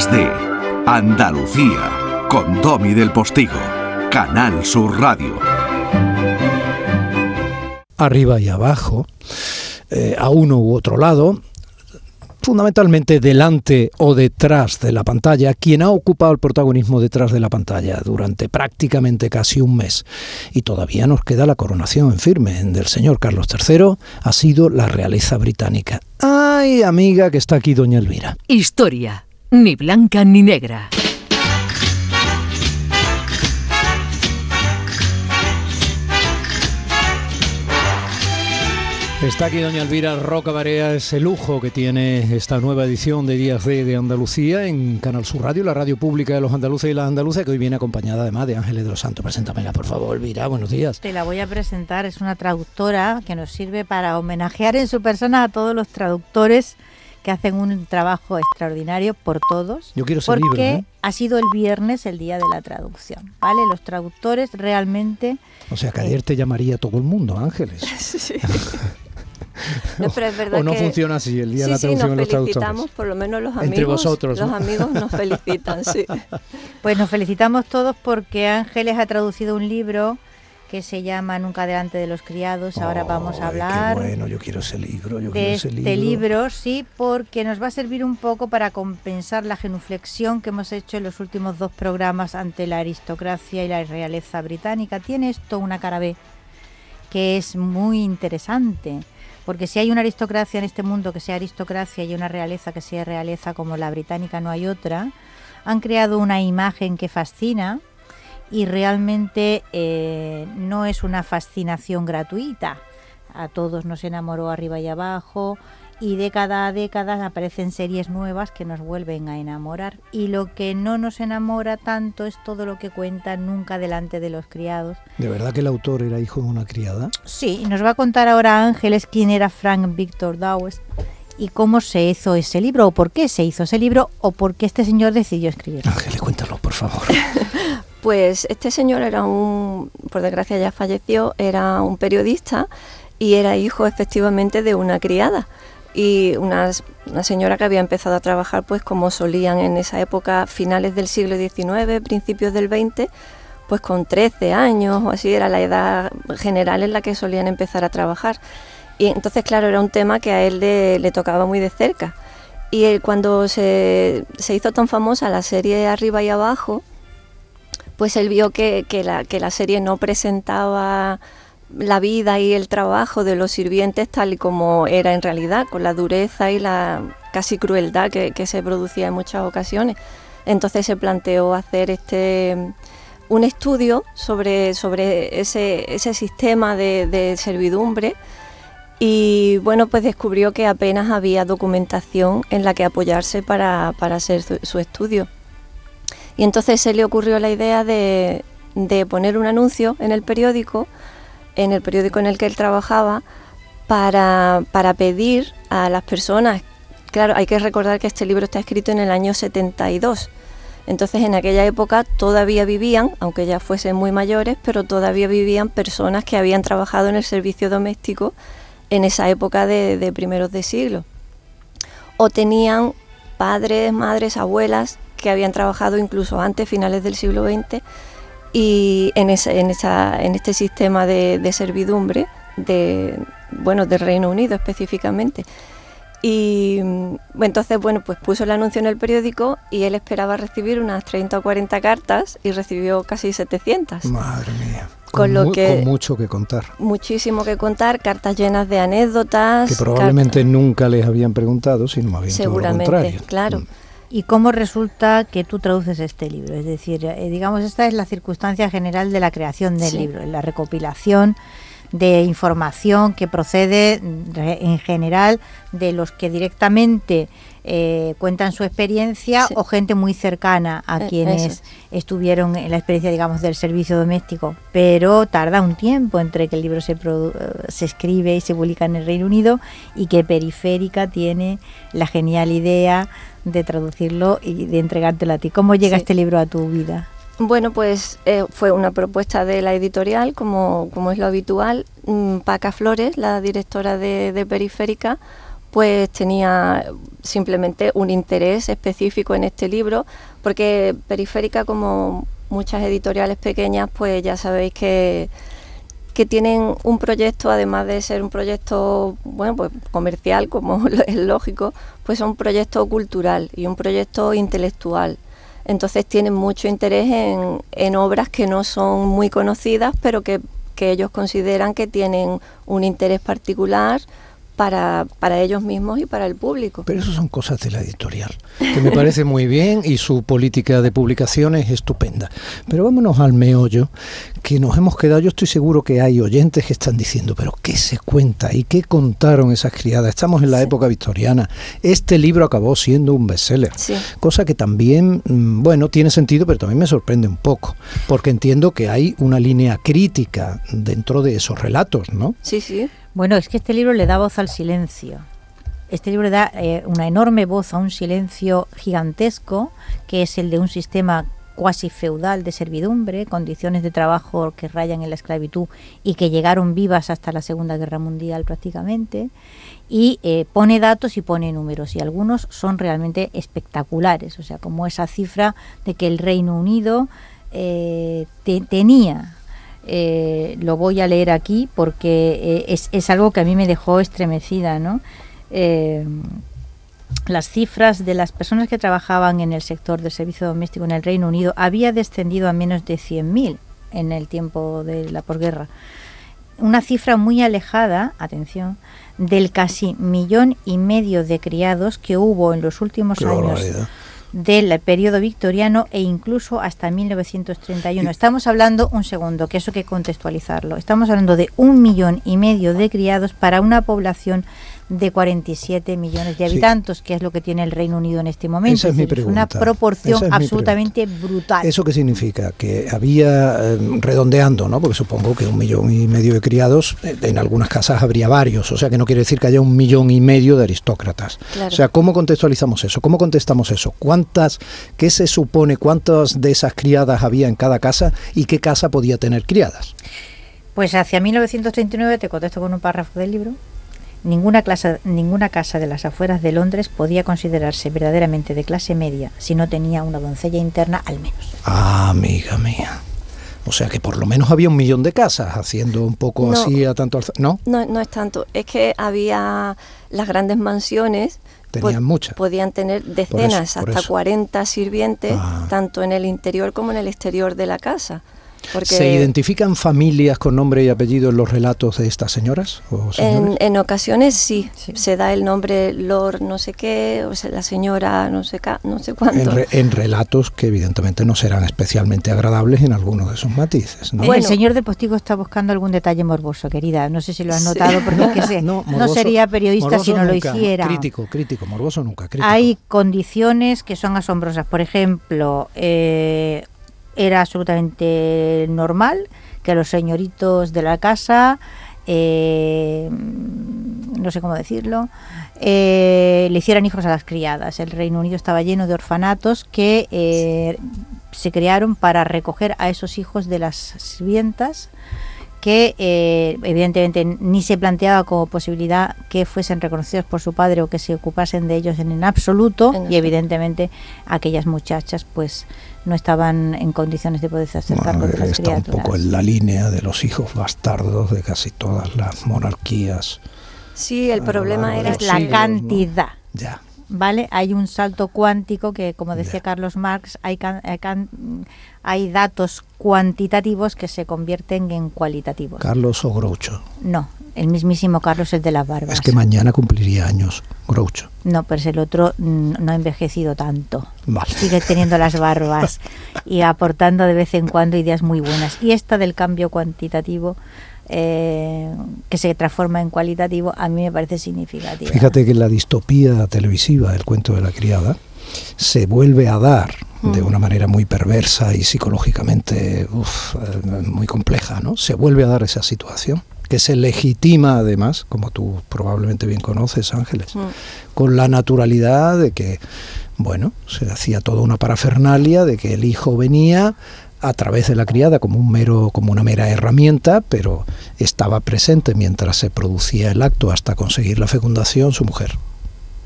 Días de Andalucía con Domi del Postigo, Canal Sur Radio. Arriba y abajo, eh, a uno u otro lado, fundamentalmente delante o detrás de la pantalla, quien ha ocupado el protagonismo detrás de la pantalla durante prácticamente casi un mes y todavía nos queda la coronación en firme del señor Carlos III, ha sido la realeza británica. Ay, amiga, que está aquí doña Elvira. Historia, ni blanca ni negra. Está aquí doña Elvira Roca Barea, ese lujo que tiene esta nueva edición de Días de, de, Andalucía en Canal Sur Radio, la radio pública de los andaluces y las andaluzas, que hoy viene acompañada además de Ángeles de los Santos. Preséntamela, por favor, Elvira, buenos días. Te la voy a presentar, es una traductora que nos sirve para homenajear en su persona a todos los traductores que hacen un trabajo extraordinario por todos. Yo quiero ese porque libro, ¿eh? ha sido el viernes el día de la traducción, ¿vale? Los traductores realmente... O sea, que ayer te llamaría todo el mundo, Ángeles. Sí. No, pero es verdad o no que funciona así el día sí, de la sí, traducción nos de los felicitamos, por lo menos los Entre amigos. vosotros, Los ¿no? amigos nos felicitan, sí. Pues nos felicitamos todos porque Ángeles ha traducido un libro que se llama Nunca delante de los criados. Ahora vamos a hablar Qué bueno, yo quiero ese libro, yo de quiero ese este libro, sí, porque nos va a servir un poco para compensar la genuflexión que hemos hecho en los últimos dos programas ante la aristocracia y la realeza británica. Tiene esto una cara B que es muy interesante, porque si hay una aristocracia en este mundo que sea aristocracia y una realeza que sea realeza como la británica no hay otra, han creado una imagen que fascina y realmente eh, no es una fascinación gratuita. A todos nos enamoró arriba y abajo y década a década aparecen series nuevas que nos vuelven a enamorar. Y lo que no nos enamora tanto es todo lo que cuenta nunca delante de los criados. ¿De verdad que el autor era hijo de una criada? Sí, y nos va a contar ahora Ángeles quién era Frank Victor Dawes y cómo se hizo ese libro, o por qué se hizo ese libro, o por qué este señor decidió escribirlo. Ángeles, cuéntalo, por favor. Pues este señor era un, por desgracia ya falleció, era un periodista y era hijo efectivamente de una criada y una, señora que había empezado a trabajar pues como solían en esa época, finales del siglo XIX, principios del XX, pues con 13 años o así era la edad general en la que solían empezar a trabajar. Y entonces, claro, era un tema que a él le, tocaba muy de cerca. Y cuando se, hizo tan famosa la serie Arriba y Abajo, pues él vio que, la, serie no presentaba la vida y el trabajo de los sirvientes tal y como era en realidad, con la dureza y la casi crueldad que, se producía en muchas ocasiones. Entonces se planteó hacer este un estudio sobre, sobre ese, sistema de, servidumbre y bueno, pues descubrió que apenas había documentación en la que apoyarse para, para hacer su, estudio. Y entonces se le ocurrió la idea de, de poner un anuncio en el periódico en el periódico en el que él trabajaba para, para, pedir a las personas, claro, hay que recordar que este libro está escrito en el año 72, entonces en aquella época todavía vivían, aunque ya fuesen muy mayores, pero todavía vivían personas que habían trabajado en el servicio doméstico en esa época de, de primeros de siglo, o tenían padres, madres, abuelas que habían trabajado incluso antes, finales del siglo XX, y en, esa, en, esa, en este sistema de, de, servidumbre de bueno del Reino Unido específicamente. Y entonces bueno pues puso el anuncio en el periódico y él esperaba recibir unas 30 o 40 cartas y recibió casi 700 madre mía. Con, con lo mu que con mucho que contar. Muchísimo que contar cartas llenas de anécdotas que probablemente nunca les habían preguntado sino más bien seguramente todo lo contrario. claro. Mm. ¿Y cómo resulta que tú traduces este libro? Es decir, eh, digamos, esta es la circunstancia general de la creación del Sí. libro, la recopilación de información que procede en general de los que directamente eh, cuentan su experiencia Sí. o gente muy cercana a Eh, quienes eso estuvieron en la experiencia, digamos, del servicio doméstico. Pero tarda un tiempo entre que el libro se, produ- eh, se escribe y se publica en el Reino Unido y que Periférica tiene la genial idea de traducirlo y de entregártelo a ti. ¿Cómo llega Sí. este libro a tu vida? Bueno, pues eh, fue una propuesta de la editorial, como, como es lo habitual. Mm, Paca Flores, la directora de, de Periférica, pues tenía simplemente un interés específico en este libro, porque Periférica, como muchas editoriales pequeñas, pues ya sabéis que, que tienen un proyecto, además de ser un proyecto, bueno, pues comercial, como es lógico, pues es un proyecto cultural y un proyecto intelectual. Entonces tienen mucho interés en, en obras que no son muy conocidas, pero que, que ellos consideran que tienen un interés particular para, para, ellos mismos y para el público. Pero eso son cosas de la editorial, que me parece muy bien y su política de publicación es estupenda. Pero vámonos al meollo, que nos hemos quedado, yo estoy seguro que hay oyentes que están diciendo, pero ¿qué se cuenta y qué contaron esas criadas? Estamos en la sí. época victoriana. Este libro acabó siendo un bestseller, sí. cosa que también, mm, bueno, tiene sentido, pero también me sorprende un poco, porque entiendo que hay una línea crítica dentro de esos relatos, ¿no? Sí, sí. Bueno, es que este libro le da voz al silencio. Este libro da eh, una enorme voz a un silencio gigantesco, que es el de un sistema cuasi feudal de servidumbre, condiciones de trabajo que rayan en la esclavitud y que llegaron vivas hasta la Segunda Guerra Mundial prácticamente, y eh, pone datos y pone números, y algunos son realmente espectaculares, o sea, como esa cifra de que el Reino Unido eh, te, tenía eh, lo voy a leer aquí porque eh, es, es, algo que a mí me dejó estremecida, ¿no? Eh, las cifras de las personas que trabajaban en el sector del servicio doméstico en el Reino Unido había descendido a menos de 100.000 en el tiempo de la posguerra. Una cifra muy alejada, atención, del casi millón y medio de criados que hubo en los últimos Qué años barbaridad. Del periodo victoriano e incluso hasta 1931. Estamos hablando, un segundo, que eso hay que contextualizarlo, estamos hablando de un millón y medio de criados para una población de 47 millones de Sí. habitantes, que es lo que tiene el Reino Unido en este momento. Esa es mi decir, una pregunta. proporción es absolutamente brutal. ¿Eso qué significa? Que había, eh, redondeando, ¿no? porque supongo que un millón y medio de criados, eh, en algunas casas habría varios, o sea que no quiere decir que haya un millón y medio de aristócratas. Claro. O sea, ¿cómo contextualizamos eso? ¿Cómo contestamos eso? ¿Cuántas, qué se supone, cuántas de esas criadas había en cada casa y qué casa podía tener criadas? Pues hacia 1939, te contesto con un párrafo del libro, ninguna, clase, ninguna casa de las afueras de Londres podía considerarse verdaderamente de clase media si no tenía una doncella interna al menos. Ah, amiga mía. O sea que por lo menos había un millón de casas, haciendo un poco No. así a tanto... alza- ¿No? No, no es tanto, es que había las grandes mansiones, Tenían pues, muchas. podían tener decenas, hasta eso. 40 sirvientes, Ah. tanto en el interior como en el exterior de la casa. Porque ¿Se identifican familias con nombre y apellido en los relatos de estas señoras o en, ocasiones sí, Sí. se da el nombre Lord no sé qué, o sea, la señora no sé, ca- no sé En, cuánto. re- en relatos que evidentemente no serán especialmente agradables en algunos de sus matices. ¿no? Bueno. el señor de Postigo está buscando algún detalle morboso, querida. No sé si lo has Sí. notado, porque es que se- no, morboso- sería periodista si no lo hiciera. Crítico, crítico, morboso nunca, crítico. Hay condiciones que son asombrosas. Por ejemplo, eh, era absolutamente normal que los señoritos de la casa, eh, no sé cómo decirlo, eh, le hicieran hijos a las criadas. El Reino Unido estaba lleno de orfanatos que eh, se crearon para recoger a esos hijos de las sirvientas que eh, evidentemente ni se planteaba como posibilidad que fuesen reconocidos por su padre o que se ocupasen de ellos en, en absoluto En y evidentemente aquellas muchachas pues no estaban en condiciones de poderse hacer cargo Bueno, de las está un poco en la línea de los hijos bastardos de casi todas las monarquías. Sí, el problema era la siglos, ¿no? cantidad. Ya. ¿Vale? Hay un salto cuántico que, como decía. Carlos Marx, hay, can- hay can- hay datos cuantitativos que se convierten en cualitativos. Carlos o Groucho. No, el mismísimo Carlos es de las barbas. Es que mañana cumpliría años Groucho. No, pero es el otro mm, no ha envejecido tanto. Vale. Sigue teniendo las barbas y aportando de vez en cuando ideas muy buenas. Y esta del cambio cuantitativo, eh, que se transforma en cualitativo, a mí me parece significativa. Fíjate que la distopía televisiva del cuento de la criada se vuelve a dar de Mm. una manera muy perversa y psicológicamente uf, muy compleja, ¿no? Se vuelve a dar esa situación que se legitima además, como tú probablemente bien conoces, Ángeles, Mm. con la naturalidad de que, bueno, se hacía toda una parafernalia de que el hijo venía a través de la criada como un mero como una mera herramienta, pero estaba presente mientras se producía el acto hasta conseguir la fecundación su mujer,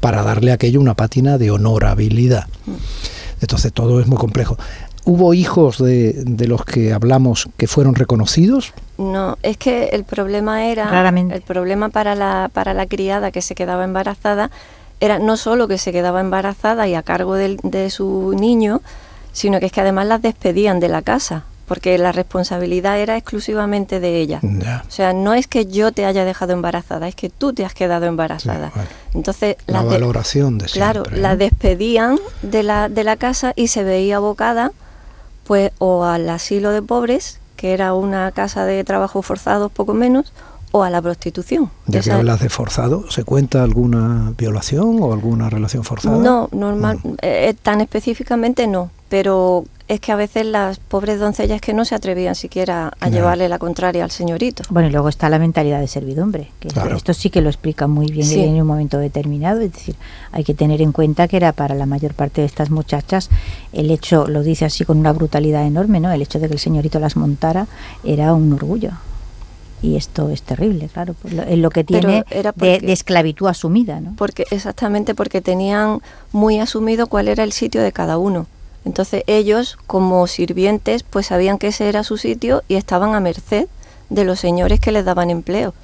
para darle a aquello una pátina de honorabilidad. Entonces todo es muy complejo. ¿Hubo hijos de, de los que hablamos que fueron reconocidos? No, es que el problema era Raramente. el problema para la para la criada que se quedaba embarazada era no solo que se quedaba embarazada y a cargo del- de, su niño, sino que es que además las despedían de la casa, porque la responsabilidad era exclusivamente de ella. O sea, no es que yo te haya dejado embarazada, es que tú te has quedado embarazada. Sí, vale. Entonces, La de- valoración de Claro, siempre, la ¿no? despedían de la, de la casa y se veía abocada pues o al asilo de pobres, que era una casa de trabajo forzados poco menos, o a la prostitución. Ya que hablas de forzado, ¿se cuenta alguna violación o alguna relación forzada? No, normal, eh, tan específicamente no, pero es que a veces las pobres doncellas que no se atrevían siquiera a llevarle la contraria al señorito. Bueno, y luego está la mentalidad de servidumbre, que esto- Claro. esto sí que lo explica muy bien Sí. en un momento determinado. Es decir, hay que tener en cuenta que era para la mayor parte de estas muchachas el hecho, lo dice así con una brutalidad enorme, ¿no? El hecho de que el señorito las montara era un orgullo. Y esto es terrible, claro, lo- en lo que tiene era de, porque- de esclavitud asumida, ¿no? Porque exactamente porque tenían muy asumido cuál era el sitio de cada uno. Entonces ellos, como sirvientes, pues sabían que ese era su sitio y estaban a merced de los señores que les daban empleo.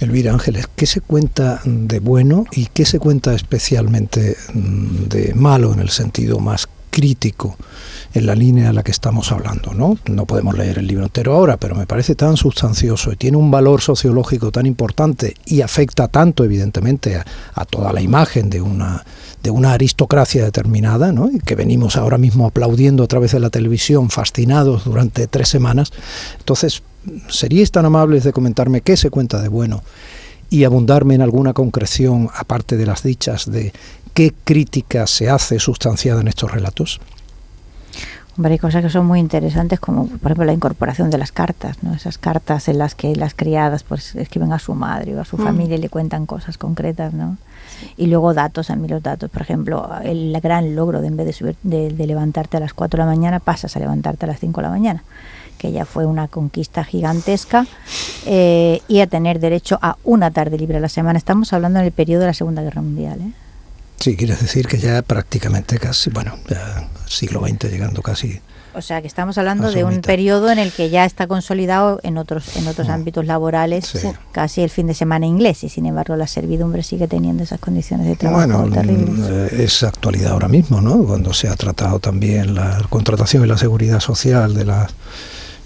Elvira Ángeles, ¿qué se cuenta de bueno y qué se cuenta especialmente mm, de malo en el sentido más crítico en la línea a la que estamos hablando? ¿no? no podemos leer el libro entero ahora, pero me parece tan sustancioso y tiene un valor sociológico tan importante y afecta tanto, evidentemente, a, toda la imagen de una, de una aristocracia determinada, ¿no? que venimos ahora mismo aplaudiendo a través de la televisión, fascinados durante tres semanas. Entonces, ¿seríais tan amables de comentarme qué se cuenta de bueno y abundarme en alguna concreción, aparte de las dichas, de qué crítica se hace sustanciada en estos relatos? Hombre, hay cosas que son muy interesantes, como por ejemplo la incorporación de las cartas, ¿no? Esas cartas en las que las criadas pues escriben a su madre o a su Mm. familia y le cuentan cosas concretas, ¿no? Y luego datos, a mí los datos, por ejemplo, el gran logro de en vez de, subir, de, de levantarte a las 4 de la mañana, pasas a levantarte a las 5 de la mañana, que ya fue una conquista gigantesca, eh, y a tener derecho a una tarde libre a la semana. Estamos hablando en el periodo de la Segunda Guerra Mundial, ¿eh? Sí, quieres decir que ya prácticamente casi, bueno, ya siglo XX llegando casi. O sea, que estamos hablando de un mitad. periodo en el que ya está consolidado en otros en otros Mm. ámbitos laborales Sí. casi el fin de semana inglés y sin embargo la servidumbre sigue teniendo esas condiciones de trabajo Bueno, terribles. mm, eh, es actualidad ahora mismo, ¿no? Cuando se ha tratado también la contratación y la seguridad social de las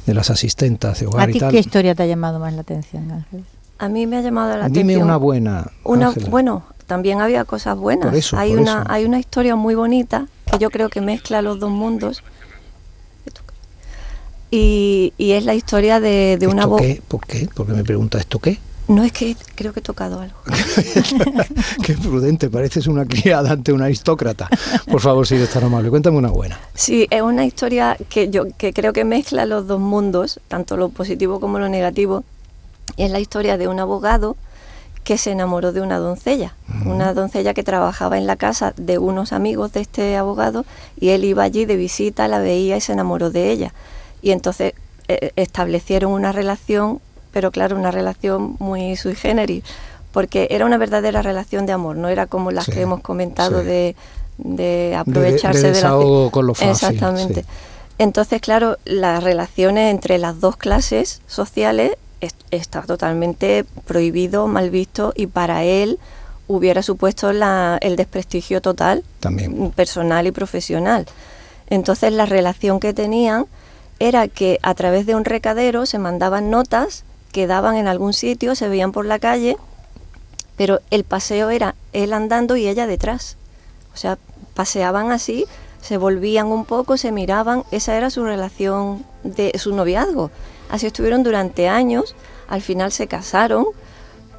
de las asistentas de ¿A y ti tal. qué historia te ha llamado más la atención, Ángel? A mí me ha llamado la Dime atención. una buena. Una, Ángela. bueno, también había cosas buenas. Por eso, hay por una eso. hay una historia muy bonita que yo creo que mezcla los dos mundos. Y, y es la historia de, de una ¿Esto bo- qué? ¿Por qué? Me pregunta esto qué. No es que creo que he tocado algo. Qué prudente, pareces una criada ante una aristócrata. Por favor, si eres tan amable, cuéntame una buena. Sí, es una historia que yo que creo que mezcla los dos mundos, tanto lo positivo como lo negativo. Y es la historia de un abogado que se enamoró de una doncella, una doncella que trabajaba en la casa de unos amigos de este abogado y él iba allí de visita, la veía y se enamoró de ella. Y entonces eh, establecieron una relación, pero claro, una relación muy sui generis, porque era una verdadera relación de amor, no era como las Sí, que hemos comentado sí. de, de aprovecharse de de, la con lo fácil, Exactamente. sí. Entonces, claro, las relaciones entre las dos clases sociales es- está totalmente prohibido, mal visto y para él hubiera supuesto la- el desprestigio total También. personal y profesional. Entonces la relación que tenían era que a través de un recadero se mandaban notas, quedaban en algún sitio, se veían por la calle, pero el paseo era él andando y ella detrás. O sea, paseaban así, se volvían un poco, se miraban, esa era su relación de su noviazgo. Así estuvieron durante años, al final se casaron,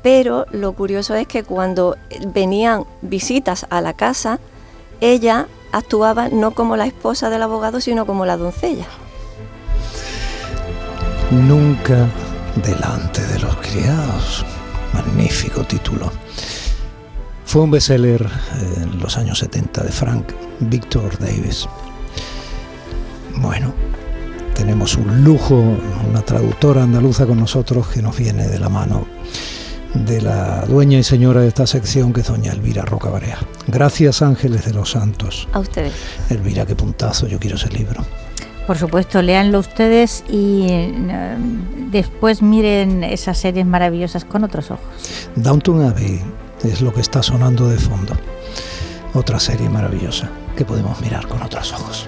pero lo curioso es que cuando venían visitas a la casa, ella actuaba no como la esposa del abogado, sino como la doncella. Nunca delante de los criados. Magnífico título. Fue un bestseller en los años 70 de Frank Victor Davis. Bueno, tenemos un lujo, una traductora andaluza con nosotros que nos viene de la mano de la dueña y señora de esta sección, que es doña Elvira Roca Barea. Gracias Ángeles de los Santos. A ustedes. Elvira, qué puntazo, yo quiero ese libro. Por supuesto, léanlo ustedes y eh, después miren esas series maravillosas con otros ojos. Downton Abbey es lo que está sonando de fondo. Otra serie maravillosa que podemos mirar con otros ojos.